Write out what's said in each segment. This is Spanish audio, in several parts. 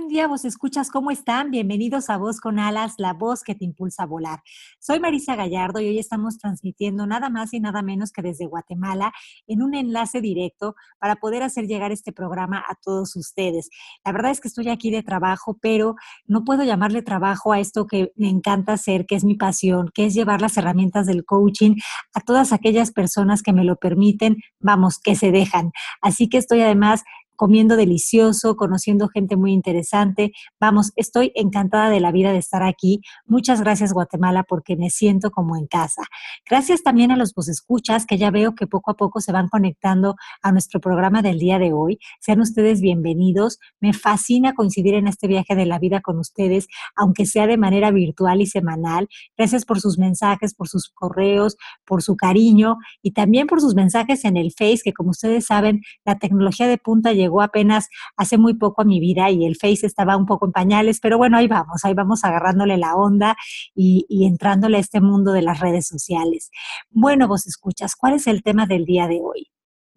buen día, vos escuchas, ¿cómo están? Bienvenidos a Voz con Alas, la voz que te impulsa a volar. Soy Marisa Gallardo y hoy estamos transmitiendo nada más y nada menos que desde Guatemala en un enlace directo para poder hacer llegar este programa a todos ustedes. La verdad es que estoy aquí de trabajo, pero no puedo llamarle trabajo a esto que me encanta hacer, que es mi pasión, que es llevar las herramientas del coaching a todas aquellas personas que me lo permiten, vamos, que se dejan. Así que estoy además comiendo delicioso, conociendo gente muy interesante. Vamos, estoy encantada de la vida de estar aquí. Muchas gracias Guatemala porque me siento como en casa. Gracias también a los escuchas que ya veo que poco a poco se van conectando a nuestro programa del día de hoy. Sean ustedes bienvenidos. Me fascina coincidir en este viaje de la vida con ustedes, aunque sea de manera virtual y semanal. Gracias por sus mensajes, por sus correos, por su cariño y también por sus mensajes en el Face, que como ustedes saben, la tecnología de punta llegó apenas hace muy poco a mi vida y el Face estaba un poco en pañales, pero bueno, ahí vamos, ahí vamos agarrándole la onda y, y entrándole a este mundo de las redes sociales. Bueno, vos escuchas, ¿cuál es el tema del día de hoy?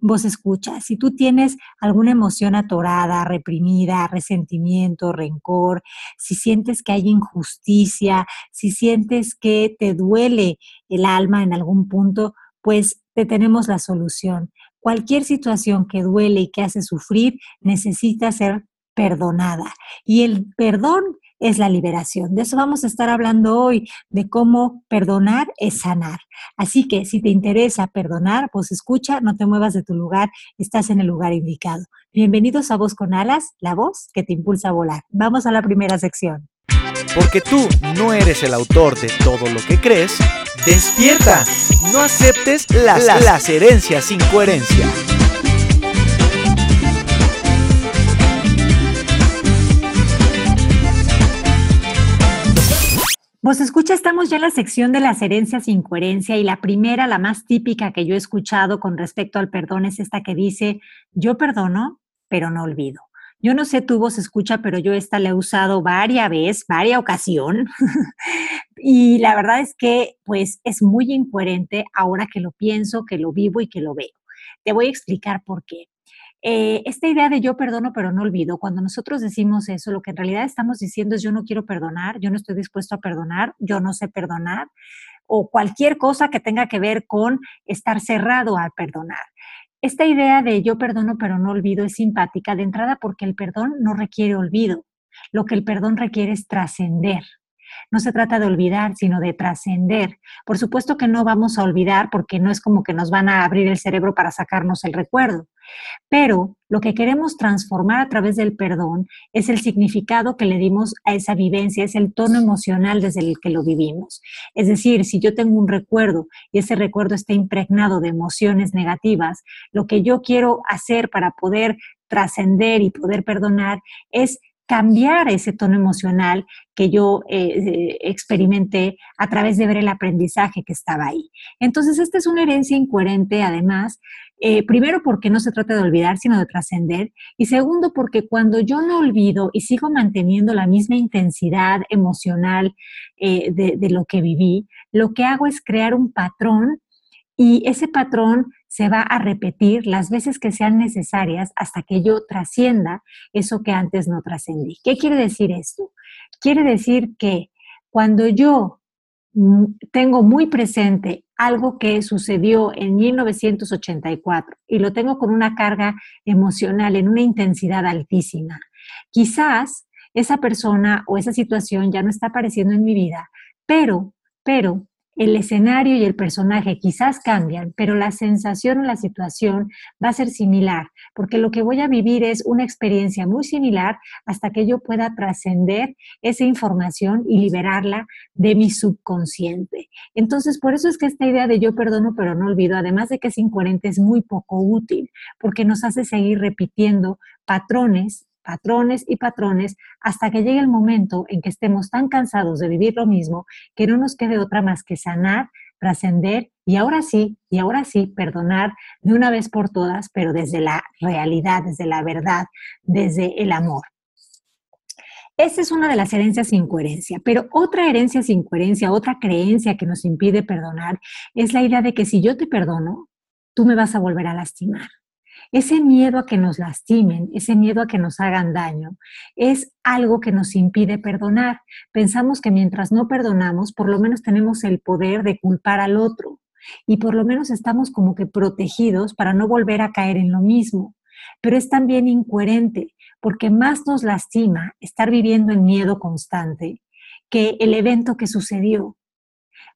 vos escuchas, si tú tienes alguna emoción atorada, reprimida, resentimiento, rencor, si sientes que hay injusticia, si sientes que te duele el alma en algún punto, pues te tenemos la solución. Cualquier situación que duele y que hace sufrir necesita ser perdonada. Y el perdón es la liberación. De eso vamos a estar hablando hoy, de cómo perdonar es sanar. Así que si te interesa perdonar, pues escucha, no te muevas de tu lugar, estás en el lugar indicado. Bienvenidos a Voz con Alas, la voz que te impulsa a volar. Vamos a la primera sección. Porque tú no eres el autor de todo lo que crees, despierta. No aceptes las, las herencias sin coherencia. Vos escucha, estamos ya en la sección de las herencias sin coherencia y la primera, la más típica que yo he escuchado con respecto al perdón es esta que dice, yo perdono, pero no olvido. Yo no sé tu voz escucha, pero yo esta la he usado varias veces, varias ocasión. y la verdad es que pues es muy incoherente ahora que lo pienso, que lo vivo y que lo veo. Te voy a explicar por qué. Eh, esta idea de yo perdono pero no olvido, cuando nosotros decimos eso, lo que en realidad estamos diciendo es yo no quiero perdonar, yo no estoy dispuesto a perdonar, yo no sé perdonar, o cualquier cosa que tenga que ver con estar cerrado a perdonar. Esta idea de yo perdono pero no olvido es simpática de entrada porque el perdón no requiere olvido. Lo que el perdón requiere es trascender. No se trata de olvidar, sino de trascender. Por supuesto que no vamos a olvidar porque no es como que nos van a abrir el cerebro para sacarnos el recuerdo. Pero lo que queremos transformar a través del perdón es el significado que le dimos a esa vivencia, es el tono emocional desde el que lo vivimos. Es decir, si yo tengo un recuerdo y ese recuerdo está impregnado de emociones negativas, lo que yo quiero hacer para poder trascender y poder perdonar es cambiar ese tono emocional que yo eh, experimenté a través de ver el aprendizaje que estaba ahí. Entonces, esta es una herencia incoherente, además, eh, primero porque no se trata de olvidar, sino de trascender, y segundo porque cuando yo no olvido y sigo manteniendo la misma intensidad emocional eh, de lo que viví, lo que hago es crear un patrón y ese patrón se va a repetir las veces que sean necesarias hasta que yo trascienda eso que antes no trascendí. ¿Qué quiere decir esto? Quiere decir que cuando yo mm, tengo muy presente algo que sucedió en 1984 y lo tengo con una carga emocional en una intensidad altísima, quizás esa persona o esa situación ya no está apareciendo en mi vida, pero, pero el escenario y el personaje quizás cambian, pero la sensación o la situación va a ser similar, porque lo que voy a vivir es una experiencia muy similar hasta que yo pueda trascender esa información y liberarla de mi subconsciente. Entonces, por eso es que esta idea de yo perdono pero no olvido, además de que es incoherente, es muy poco útil, porque nos hace seguir repitiendo patrones patrones y patrones hasta que llegue el momento en que estemos tan cansados de vivir lo mismo que no nos quede otra más que sanar, trascender y ahora sí, y ahora sí, perdonar de una vez por todas, pero desde la realidad, desde la verdad, desde el amor. Esa es una de las herencias sin coherencia, pero otra herencia sin coherencia, otra creencia que nos impide perdonar es la idea de que si yo te perdono, tú me vas a volver a lastimar. Ese miedo a que nos lastimen, ese miedo a que nos hagan daño, es algo que nos impide perdonar. Pensamos que mientras no perdonamos, por lo menos tenemos el poder de culpar al otro y por lo menos estamos como que protegidos para no volver a caer en lo mismo. Pero es también incoherente, porque más nos lastima estar viviendo en miedo constante que el evento que sucedió.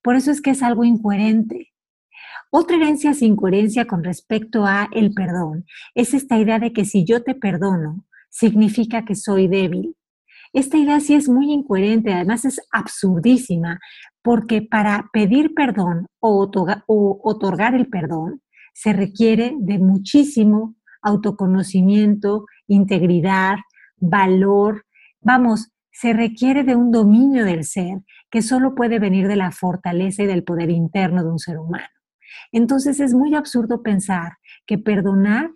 Por eso es que es algo incoherente. Otra herencia sin coherencia con respecto a el perdón es esta idea de que si yo te perdono, significa que soy débil. Esta idea sí es muy incoherente, además es absurdísima, porque para pedir perdón o o otorgar el perdón se requiere de muchísimo autoconocimiento, integridad, valor. Vamos, se requiere de un dominio del ser que solo puede venir de la fortaleza y del poder interno de un ser humano. Entonces es muy absurdo pensar que perdonar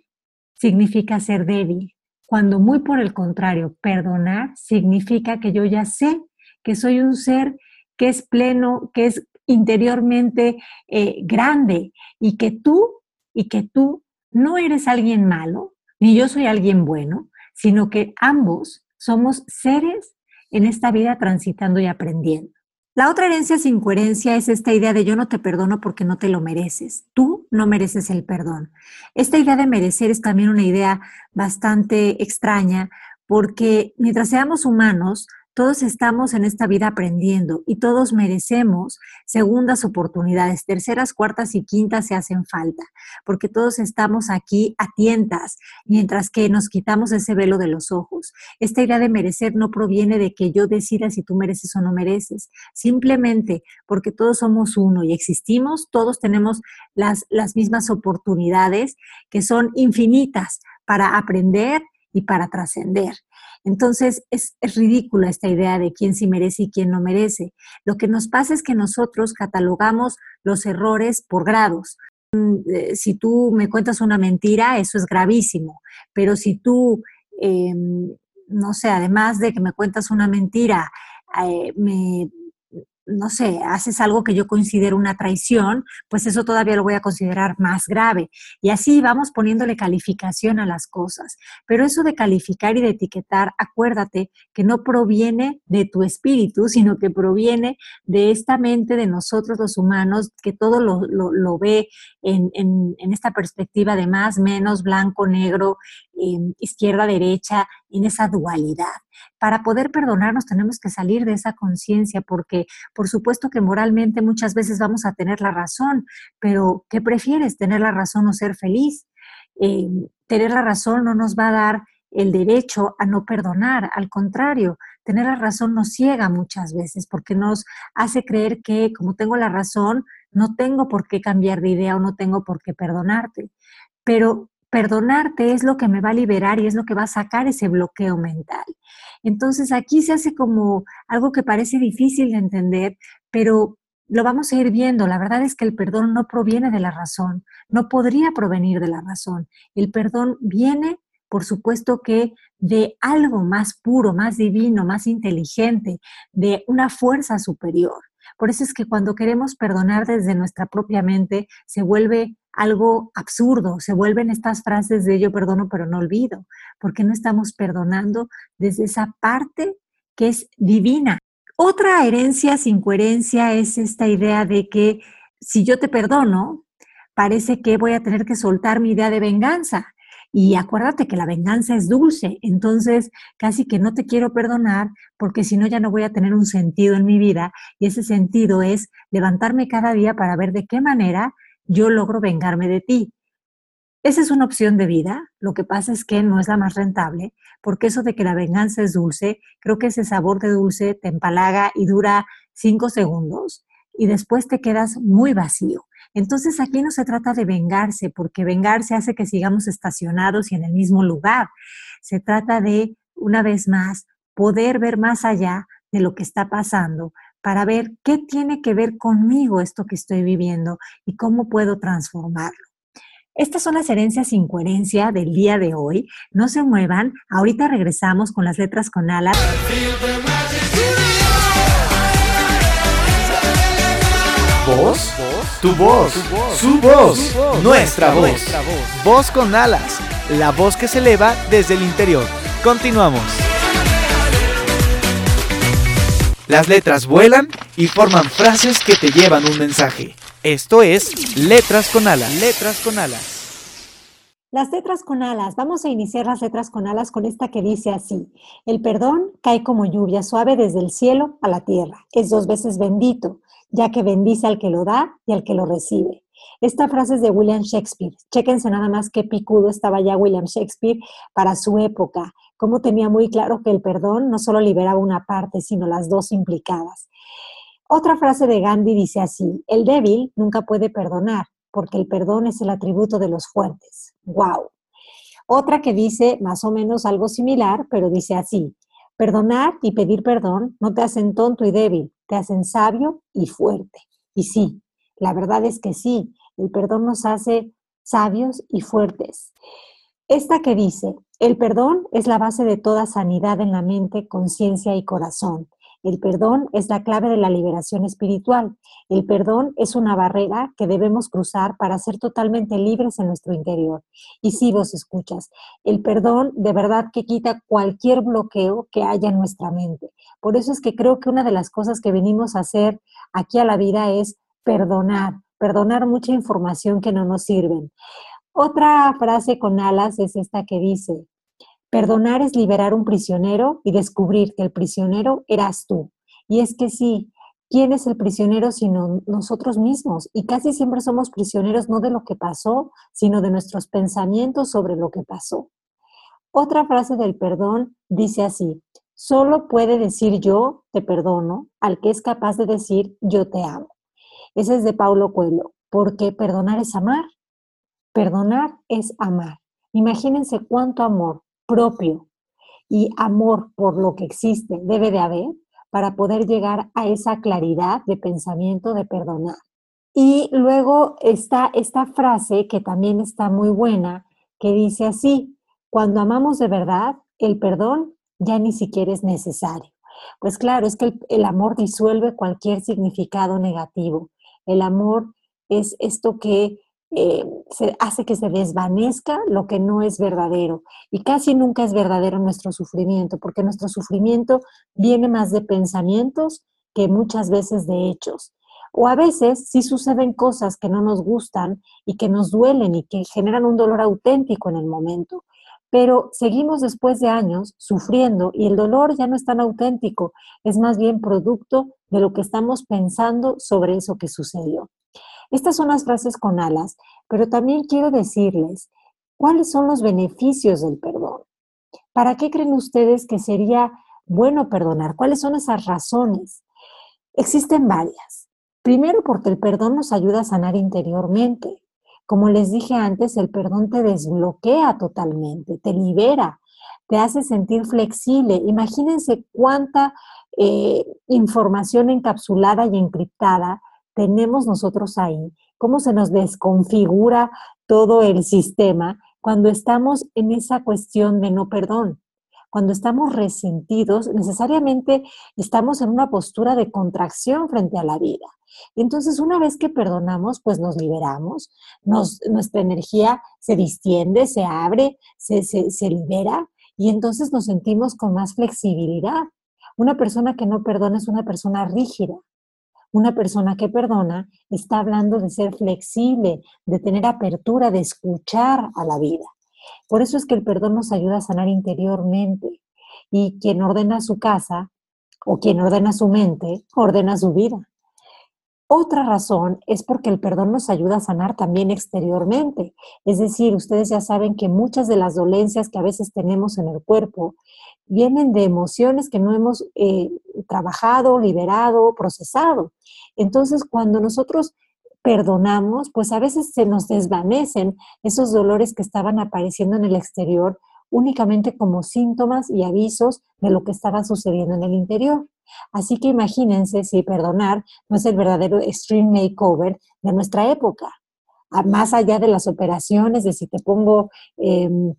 significa ser débil, cuando muy por el contrario, perdonar significa que yo ya sé que soy un ser que es pleno, que es interiormente eh, grande y que tú y que tú no eres alguien malo, ni yo soy alguien bueno, sino que ambos somos seres en esta vida transitando y aprendiendo. La otra herencia sin coherencia es esta idea de yo no te perdono porque no te lo mereces. Tú no mereces el perdón. Esta idea de merecer es también una idea bastante extraña porque mientras seamos humanos, todos estamos en esta vida aprendiendo y todos merecemos segundas oportunidades, terceras, cuartas y quintas se hacen falta, porque todos estamos aquí a tientas mientras que nos quitamos ese velo de los ojos. Esta idea de merecer no proviene de que yo decida si tú mereces o no mereces, simplemente porque todos somos uno y existimos, todos tenemos las, las mismas oportunidades que son infinitas para aprender y para trascender. Entonces, es, ridícula esta idea de quién sí merece y quién no merece. Lo que nos pasa es que nosotros catalogamos los errores por grados. Mm, eh, si tú me cuentas una mentira, eso es gravísimo, pero si tú, em, no sé, además de que me cuentas una mentira, eh, me no sé, haces algo que yo considero una traición, pues eso todavía lo voy a considerar más grave. Y así vamos poniéndole calificación a las cosas. Pero eso de calificar y de etiquetar, acuérdate que no proviene de tu espíritu, sino que proviene de esta mente de nosotros los humanos, que todo lo, ve en, en, esta perspectiva de más, menos, blanco, negro, izquierda, derecha, en esa dualidad. Para poder perdonarnos tenemos que salir de esa conciencia porque por supuesto que moralmente muchas veces vamos a tener la razón, pero ¿qué prefieres? ¿Tener la razón o ser feliz? Eh, tener la razón no nos va a dar el derecho a no perdonar, al contrario, tener la razón nos ciega muchas veces porque nos hace creer que como tengo la razón, no tengo por qué cambiar de idea o no tengo por qué perdonarte. Pero perdonarte es lo que me va a liberar y es lo que va a sacar ese bloqueo mental. Entonces aquí se hace como algo que parece difícil de entender, pero lo vamos a ir viendo. La verdad es que el perdón no proviene de la razón, no podría provenir de la razón. El perdón viene, por supuesto que de algo más puro, más divino, más inteligente, de una fuerza superior. Por eso es que cuando queremos perdonar desde nuestra propia mente, se vuelve algo absurdo, se vuelven estas frases de yo perdono pero no olvido, porque no estamos perdonando desde esa parte que es divina. Otra herencia sin coherencia es esta idea de que si yo te perdono, parece que voy a tener que soltar mi idea de venganza. Y acuérdate que la venganza es dulce, entonces casi que no te quiero perdonar porque si no ya no voy a tener un sentido en mi vida y ese sentido es levantarme cada día para ver de qué manera yo logro vengarme de ti. Esa es una opción de vida, lo que pasa es que no es la más rentable, porque eso de que la venganza es dulce, creo que ese sabor de dulce te empalaga y dura cinco segundos y después te quedas muy vacío. Entonces aquí no se trata de vengarse, porque vengarse hace que sigamos estacionados y en el mismo lugar. Se trata de una vez más, poder ver más allá de lo que está pasando para ver qué tiene que ver conmigo esto que estoy viviendo y cómo puedo transformarlo. Estas son las herencias sin coherencia del día de hoy. No se muevan, ahorita regresamos con las letras con alas. ¿Voz? Tu voz, su voz, nuestra voz. Voz con alas, la voz que se eleva desde el interior. Continuamos. Las letras vuelan y forman frases que te llevan un mensaje. Esto es Letras con Alas. Letras con Alas. Las letras con alas. Vamos a iniciar las letras con alas con esta que dice así. El perdón cae como lluvia suave desde el cielo a la tierra. Es dos veces bendito, ya que bendice al que lo da y al que lo recibe. Esta frase es de William Shakespeare. Chéquense nada más qué picudo estaba ya William Shakespeare para su época, cómo tenía muy claro que el perdón no solo liberaba una parte, sino las dos implicadas. Otra frase de Gandhi dice así, el débil nunca puede perdonar, porque el perdón es el atributo de los fuertes. ¡Wow! Otra que dice más o menos algo similar, pero dice así, perdonar y pedir perdón no te hacen tonto y débil, te hacen sabio y fuerte. Y sí, la verdad es que sí, el perdón nos hace sabios y fuertes. Esta que dice, el perdón es la base de toda sanidad en la mente, conciencia y corazón. El perdón es la clave de la liberación espiritual. El perdón es una barrera que debemos cruzar para ser totalmente libres en nuestro interior. Y si vos escuchas, el perdón de verdad que quita cualquier bloqueo que haya en nuestra mente. Por eso es que creo que una de las cosas que venimos a hacer aquí a la vida es perdonar, perdonar mucha información que no nos sirven. Otra frase con alas es esta que dice, Perdonar es liberar un prisionero y descubrir que el prisionero eras tú. Y es que sí, ¿quién es el prisionero sino nosotros mismos? Y casi siempre somos prisioneros no de lo que pasó, sino de nuestros pensamientos sobre lo que pasó. Otra frase del perdón dice así, solo puede decir yo te perdono al que es capaz de decir yo te amo. Ese es de Paulo Coelho, porque perdonar es amar. Perdonar es amar. Imagínense cuánto amor, propio y amor por lo que existe debe de haber para poder llegar a esa claridad de pensamiento de perdonar. Y luego está esta frase que también está muy buena, que dice así, cuando amamos de verdad, el perdón ya ni siquiera es necesario. Pues claro, es que el, el amor disuelve cualquier significado negativo. El amor es esto que eh, se hace que se desvanezca lo que no es verdadero. Y casi nunca es verdadero nuestro sufrimiento, porque nuestro sufrimiento viene más de pensamientos que muchas veces de hechos. O a veces sí suceden cosas que no nos gustan y que nos duelen y que generan un dolor auténtico en el momento. Pero seguimos después de años sufriendo y el dolor ya no es tan auténtico, es más bien producto de lo que estamos pensando sobre eso que sucedió. Estas son las frases con alas, pero también quiero decirles cuáles son los beneficios del perdón. ¿Para qué creen ustedes que sería bueno perdonar? ¿Cuáles son esas razones? Existen varias. Primero, porque el perdón nos ayuda a sanar interiormente. Como les dije antes, el perdón te desbloquea totalmente, te libera, te hace sentir flexible. Imagínense cuánta eh, información encapsulada y encriptada tenemos nosotros ahí, cómo se nos desconfigura todo el sistema cuando estamos en esa cuestión de no perdón. Cuando estamos resentidos, necesariamente estamos en una postura de contracción frente a la vida. Entonces, una vez que perdonamos, pues nos liberamos, nuestra energía se distiende, se abre, se, se libera y entonces nos sentimos con más flexibilidad. Una persona que no perdona es una persona rígida, una persona que perdona está hablando de ser flexible, de tener apertura, de escuchar a la vida. Por eso es que el perdón nos ayuda a sanar interiormente. Y quien ordena su casa o quien ordena su mente, ordena su vida. Otra razón es porque el perdón nos ayuda a sanar también exteriormente. Es decir, ustedes ya saben que muchas de las dolencias que a veces tenemos en el cuerpo vienen de emociones que no hemos eh, trabajado, liberado, procesado. Entonces, cuando nosotros perdonamos, pues a veces se nos desvanecen esos dolores que estaban apareciendo en el exterior únicamente como síntomas y avisos de lo que estaba sucediendo en el interior. Así que imagínense si perdonar no es el verdadero extreme makeover de nuestra época. Más allá de las operaciones, de si te pongo em,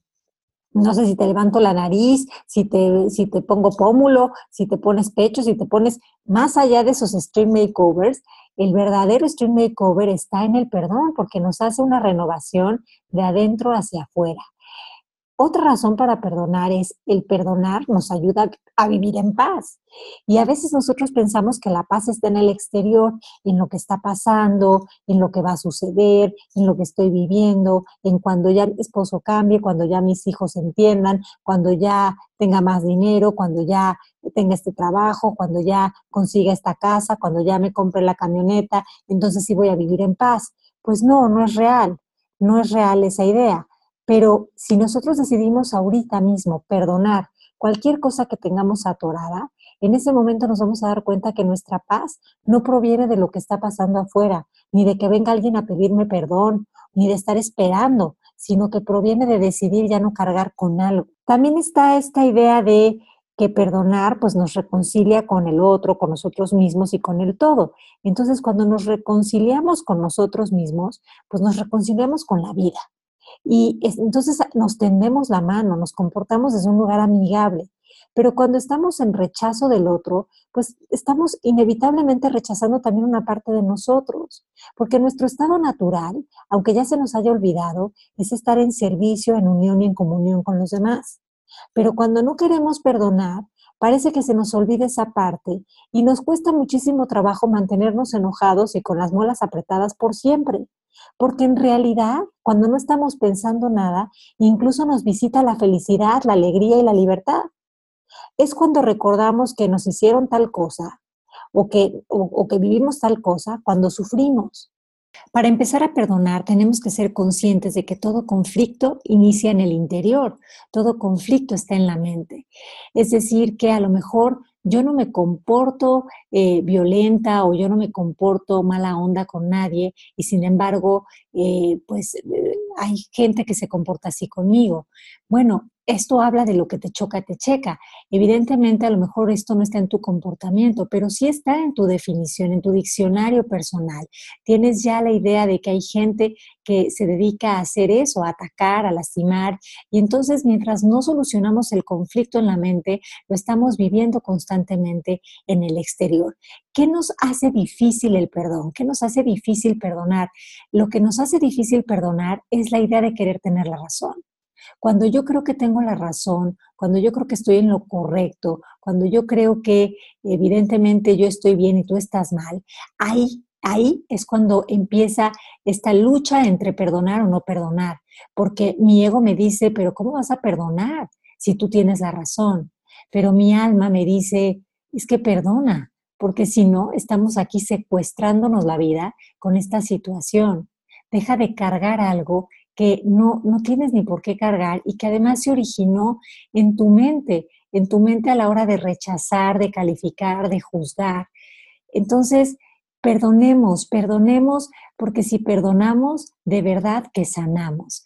no sé si te levanto la nariz, si te, si te pongo pómulo, si te pones pecho, si te pones más allá de esos stream makeovers, el verdadero stream makeover está en el perdón porque nos hace una renovación de adentro hacia afuera. Otra razón para perdonar es el perdonar nos ayuda a vivir en paz. Y a veces nosotros pensamos que la paz está en el exterior, en lo que está pasando, en lo que va a suceder, en lo que estoy viviendo, en cuando ya mi esposo cambie, cuando ya mis hijos entiendan, cuando ya tenga más dinero, cuando ya tenga este trabajo, cuando ya consiga esta casa, cuando ya me compre la camioneta, entonces sí voy a vivir en paz. Pues no, no es real, no es real esa idea. Pero si nosotros decidimos ahorita mismo perdonar cualquier cosa que tengamos atorada, en ese momento nos vamos a dar cuenta que nuestra paz no proviene de lo que está pasando afuera, ni de que venga alguien a pedirme perdón, ni de estar esperando, sino que proviene de decidir ya no cargar con algo. También está esta idea de que perdonar pues nos reconcilia con el otro, con nosotros mismos y con el todo. Entonces, cuando nos reconciliamos con nosotros mismos, pues nos reconciliamos con la vida. Y entonces nos tendemos la mano, nos comportamos desde un lugar amigable. Pero cuando estamos en rechazo del otro, pues estamos inevitablemente rechazando también una parte de nosotros, porque nuestro estado natural, aunque ya se nos haya olvidado, es estar en servicio, en unión y en comunión con los demás. Pero cuando no queremos perdonar, parece que se nos olvida esa parte y nos cuesta muchísimo trabajo mantenernos enojados y con las muelas apretadas por siempre. Porque en realidad, cuando no estamos pensando nada, incluso nos visita la felicidad, la alegría y la libertad. Es cuando recordamos que nos hicieron tal cosa o que, o, que vivimos tal cosa cuando sufrimos. Para empezar a perdonar tenemos que ser conscientes de que todo conflicto inicia en el interior, todo conflicto está en la mente. Es decir, que a lo mejor yo no me comporto eh, violenta o yo no me comporto mala onda con nadie y sin embargo, eh, pues eh, hay gente que se comporta así conmigo. Bueno, esto habla de lo que te choca, te checa. Evidentemente, a lo mejor esto no está en tu comportamiento, pero sí está en tu definición, en tu diccionario personal. Tienes ya la idea de que hay gente que se dedica a hacer eso, a atacar, a lastimar, y entonces mientras no solucionamos el conflicto en la mente, lo estamos viviendo constantemente en el exterior. ¿Qué nos hace difícil el perdón? ¿Qué nos hace difícil perdonar? Lo que nos hace difícil perdonar es la idea de querer tener la razón. Cuando yo creo que tengo la razón, cuando yo creo que estoy en lo correcto, cuando yo creo que evidentemente yo estoy bien y tú estás mal, ahí, ahí es cuando empieza esta lucha entre perdonar o no perdonar, porque mi ego me dice, pero ¿cómo vas a perdonar si tú tienes la razón? Pero mi alma me dice, es que perdona, porque si no, estamos aquí secuestrándonos la vida con esta situación. Deja de cargar algo que no, no tienes ni por qué cargar y que además se originó en tu mente, en tu mente a la hora de rechazar, de calificar, de juzgar. Entonces, perdonemos, perdonemos, porque si perdonamos, de verdad que sanamos.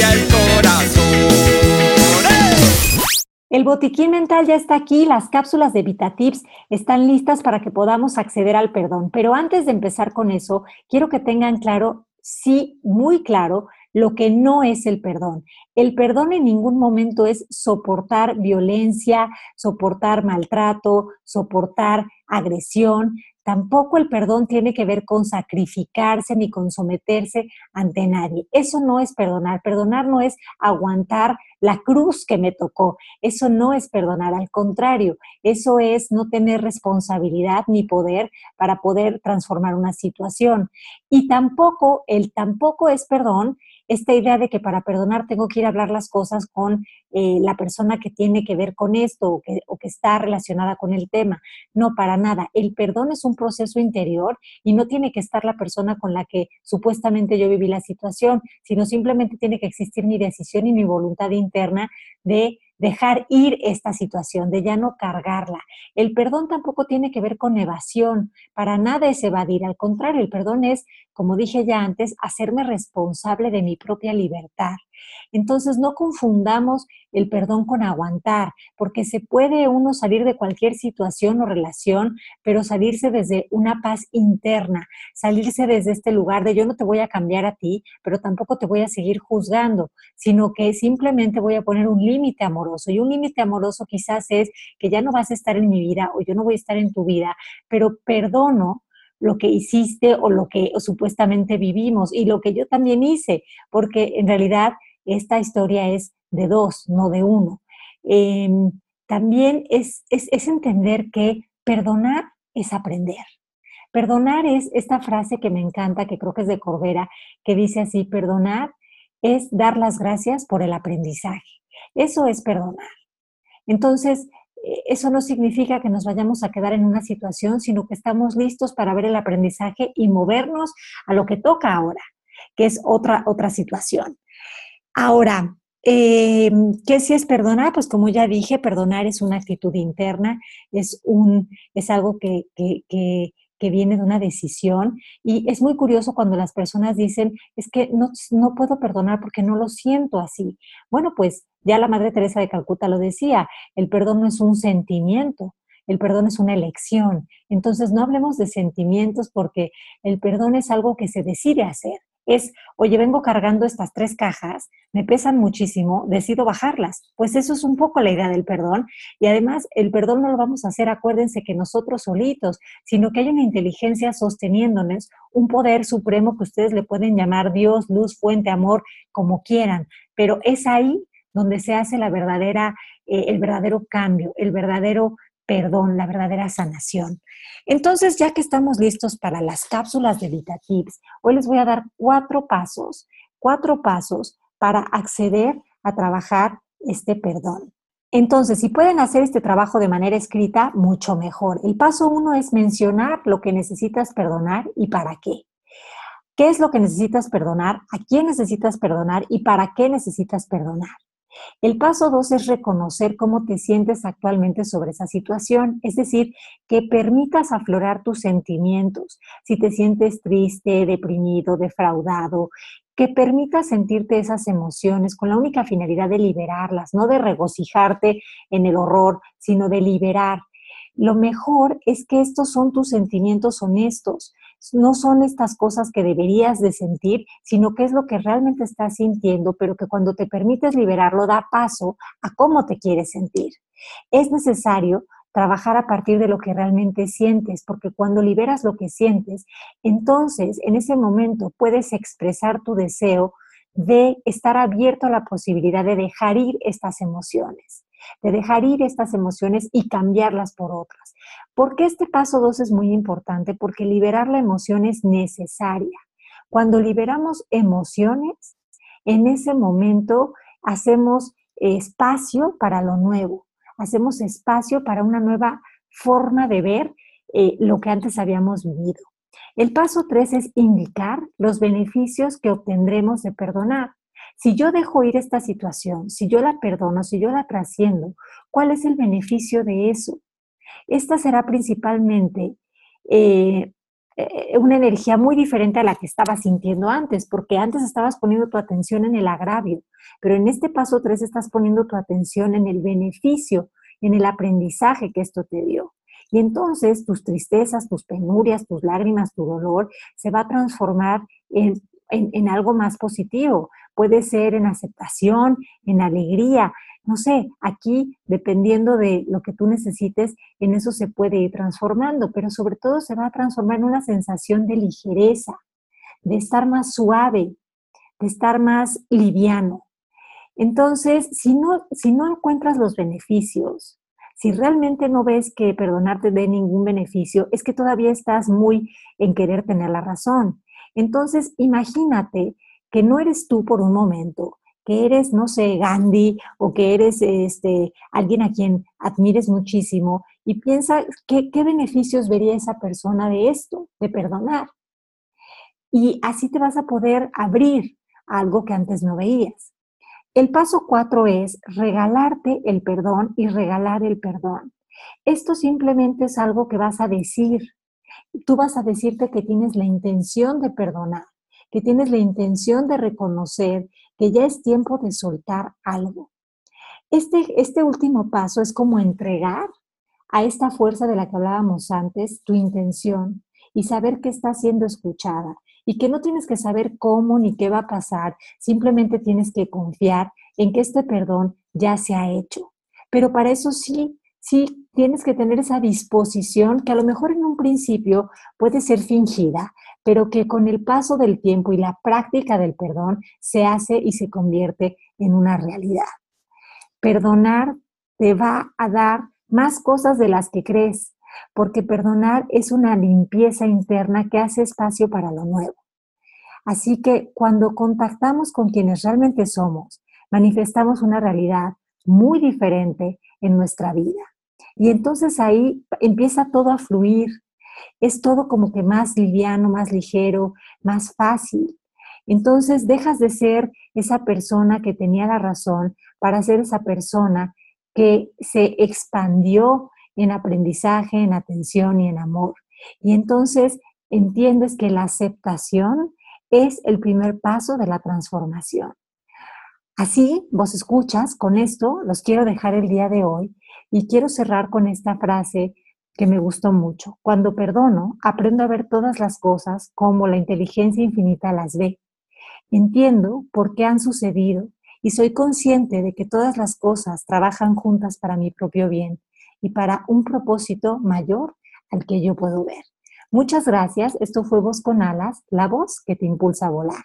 el corazón. ¡Eh! El botiquín mental ya está aquí, las cápsulas de VitaTips están listas para que podamos acceder al perdón. Pero antes de empezar con eso, quiero que tengan claro, sí, muy claro, lo que no es el perdón. El perdón en ningún momento es soportar violencia, soportar maltrato, soportar agresión. Tampoco el perdón tiene que ver con sacrificarse ni con someterse ante nadie. Eso no es perdonar. Perdonar no es aguantar la cruz que me tocó. Eso no es perdonar. Al contrario, eso es no tener responsabilidad ni poder para poder transformar una situación. Y tampoco, el tampoco es perdón esta idea de que para perdonar tengo que ir a hablar las cosas con eh, la persona que tiene que ver con esto o que, o que está relacionada con el tema. No, para nada. El perdón es un proceso interior y no tiene que estar la persona con la que supuestamente yo viví la situación, sino simplemente tiene que existir mi decisión y mi voluntad interna de dejar ir esta situación, de ya no cargarla. El perdón tampoco tiene que ver con evasión, para nada es evadir, al contrario, el perdón es, como dije ya antes, hacerme responsable de mi propia libertad. Entonces, no confundamos el perdón con aguantar, porque se puede uno salir de cualquier situación o relación, pero salirse desde una paz interna, salirse desde este lugar de yo no te voy a cambiar a ti, pero tampoco te voy a seguir juzgando, sino que simplemente voy a poner un límite amoroso. Y un límite amoroso quizás es que ya no vas a estar en mi vida o yo no voy a estar en tu vida, pero perdono lo que hiciste o lo que supuestamente vivimos y lo que yo también hice, porque en realidad esta historia es de dos, no de uno. Em, también es, es, es entender que perdonar es aprender. Perdonar es esta frase que me encanta, que creo que es de Corbera, que dice así, perdonar es dar las gracias por el aprendizaje. Eso es perdonar. Entonces, eh, eso no significa que nos vayamos a quedar en una situación, sino que estamos listos para ver el aprendizaje y movernos a lo que toca ahora, que es otra, otra situación. Ahora, eh, ¿Qué si es perdonar? Pues como ya dije, perdonar es una actitud interna, es, un, es algo que, que viene de una decisión. Y es muy curioso cuando las personas dicen, es que no, no puedo perdonar porque no lo siento así. Bueno, pues ya la Madre Teresa de Calcuta lo decía, el perdón no es un sentimiento, el perdón es una elección. Entonces no hablemos de sentimientos porque el perdón es algo que se decide hacer es, oye, vengo cargando estas tres cajas, me pesan muchísimo, decido bajarlas. Pues eso es un poco la idea del perdón. Y además, el perdón no lo vamos a hacer, acuérdense que nosotros solitos, sino que hay una inteligencia sosteniéndonos, un poder supremo que ustedes le pueden llamar Dios, luz, fuente, amor, como quieran. Pero es ahí donde se hace la verdadera, eh, el verdadero cambio, el verdadero perdón, la verdadera sanación. Entonces, ya que estamos listos para las cápsulas de VitaTips, hoy les voy a dar cuatro pasos, cuatro pasos para acceder a trabajar este perdón. Entonces, si pueden hacer este trabajo de manera escrita, mucho mejor. El paso uno es mencionar lo que necesitas perdonar y para qué. ¿Qué es lo que necesitas perdonar? ¿A quién necesitas perdonar? ¿Y para qué necesitas perdonar? El paso dos es reconocer cómo te sientes actualmente sobre esa situación, es decir, que permitas aflorar tus sentimientos. Si te sientes triste, deprimido, defraudado, que permitas sentirte esas emociones con la única finalidad de liberarlas, no de regocijarte en el horror, sino de liberar. Lo mejor es que estos son tus sentimientos honestos, no son estas cosas que deberías de sentir, sino que es lo que realmente estás sintiendo, pero que cuando te permites liberarlo da paso a cómo te quieres sentir. Es necesario trabajar a partir de lo que realmente sientes, porque cuando liberas lo que sientes, entonces en ese momento puedes expresar tu deseo de estar abierto a la posibilidad de dejar ir estas emociones, de dejar ir estas emociones y cambiarlas por otras. ¿Por qué este paso 2 es muy importante? Porque liberar la emoción es necesaria. Cuando liberamos emociones, en ese momento hacemos espacio para lo nuevo, hacemos espacio para una nueva forma de ver eh, lo que antes habíamos vivido. El paso 3 es indicar los beneficios que obtendremos de perdonar. Si yo dejo ir esta situación, si yo la perdono, si yo la trasciendo, ¿cuál es el beneficio de eso? Esta será principalmente eh, eh, una energía muy diferente a la que estabas sintiendo antes, porque antes estabas poniendo tu atención en el agravio, pero en este paso 3 estás poniendo tu atención en el beneficio, en el aprendizaje que esto te dio. Y entonces tus tristezas, tus penurias, tus lágrimas, tu dolor se va a transformar en, en algo más positivo. Puede ser en aceptación, en alegría, no sé, aquí, dependiendo de lo que tú necesites, en eso se puede ir transformando, pero sobre todo se va a transformar en una sensación de ligereza, de estar más suave, de estar más liviano. Entonces, si no, si no encuentras los beneficios, si realmente no ves que perdonarte dé ningún beneficio, es que todavía estás muy en querer tener la razón. Entonces, imagínate que no eres tú por un momento, que eres, no sé, Gandhi o que eres este, alguien a quien admires muchísimo y piensa qué, qué beneficios vería esa persona de esto, de perdonar. Y así te vas a poder abrir a algo que antes no veías. El paso cuatro es regalarte el perdón y regalar el perdón. Esto simplemente es algo que vas a decir. Tú vas a decirte que tienes la intención de perdonar, que tienes la intención de reconocer que ya es tiempo de soltar algo. Este, este último paso es como entregar a esta fuerza de la que hablábamos antes tu intención y saber que está siendo escuchada y que no tienes que saber cómo ni qué va a pasar, simplemente tienes que confiar en que este perdón ya se ha hecho. Pero para eso sí, sí tienes que tener esa disposición que a lo mejor en principio puede ser fingida, pero que con el paso del tiempo y la práctica del perdón se hace y se convierte en una realidad. Perdonar te va a dar más cosas de las que crees. porque perdonar es una limpieza interna que hace espacio para lo nuevo. Así que cuando contactamos con quienes realmente somos, manifestamos una realidad muy diferente en nuestra vida. Y entonces ahí empieza todo a fluir. Es todo como que más liviano, más ligero, más fácil. Entonces dejas de ser esa persona que tenía la razón para ser esa persona que se expandió en aprendizaje, en atención y en amor. Y entonces entiendes que la aceptación es el primer paso de la transformación. Así, vos escuchas, con esto los quiero dejar el día de hoy y quiero cerrar con esta frase que me gustó mucho. Cuando perdono, aprendo a ver todas las cosas como la inteligencia infinita las ve. Entiendo por qué han sucedido y soy consciente de que todas las cosas trabajan juntas para mi propio bien y para un propósito mayor al que yo puedo ver. Muchas gracias. Esto fue Voz con Alas, la voz que te impulsa a volar.